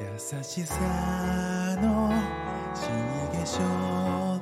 優しさの死に化しょう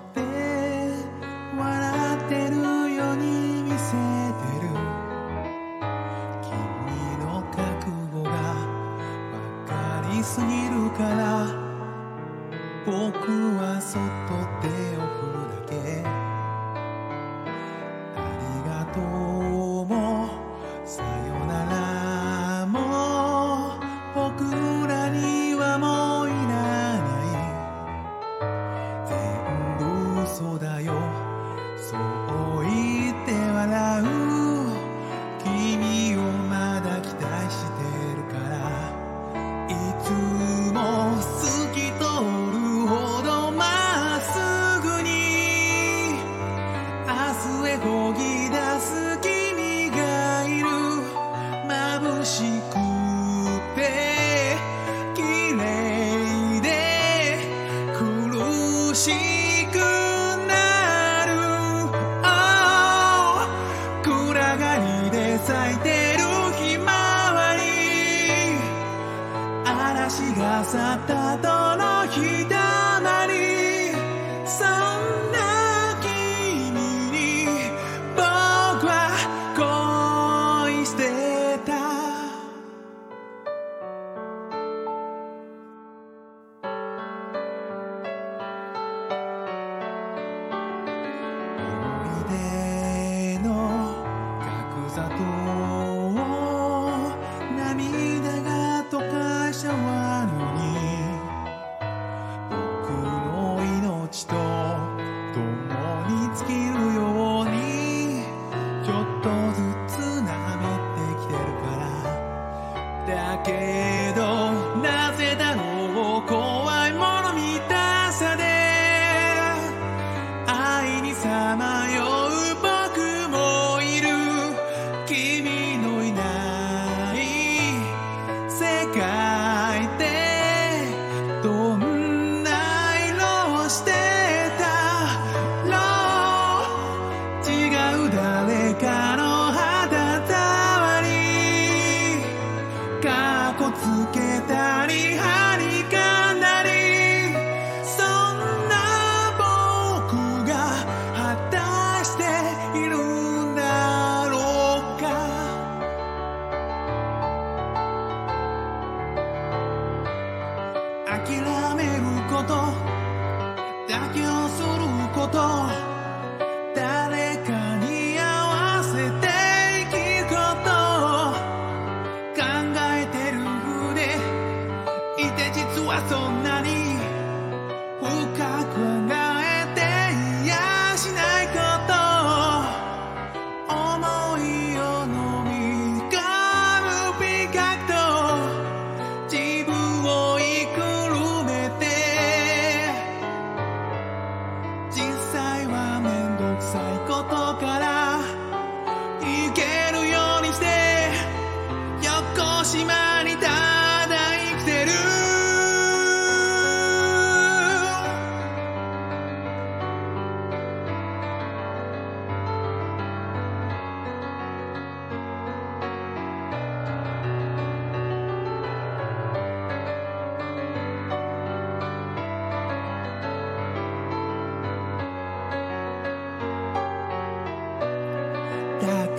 漕ぎ出す君がいる眩しくて綺麗で苦しくなる、暗がりで咲いてるひまわり。嵐が去った後のひたまり。諦めること。妥協すること。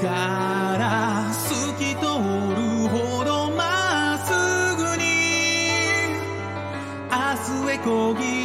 から透き通るほどまっすぐに明日へこぎ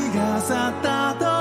が去ったと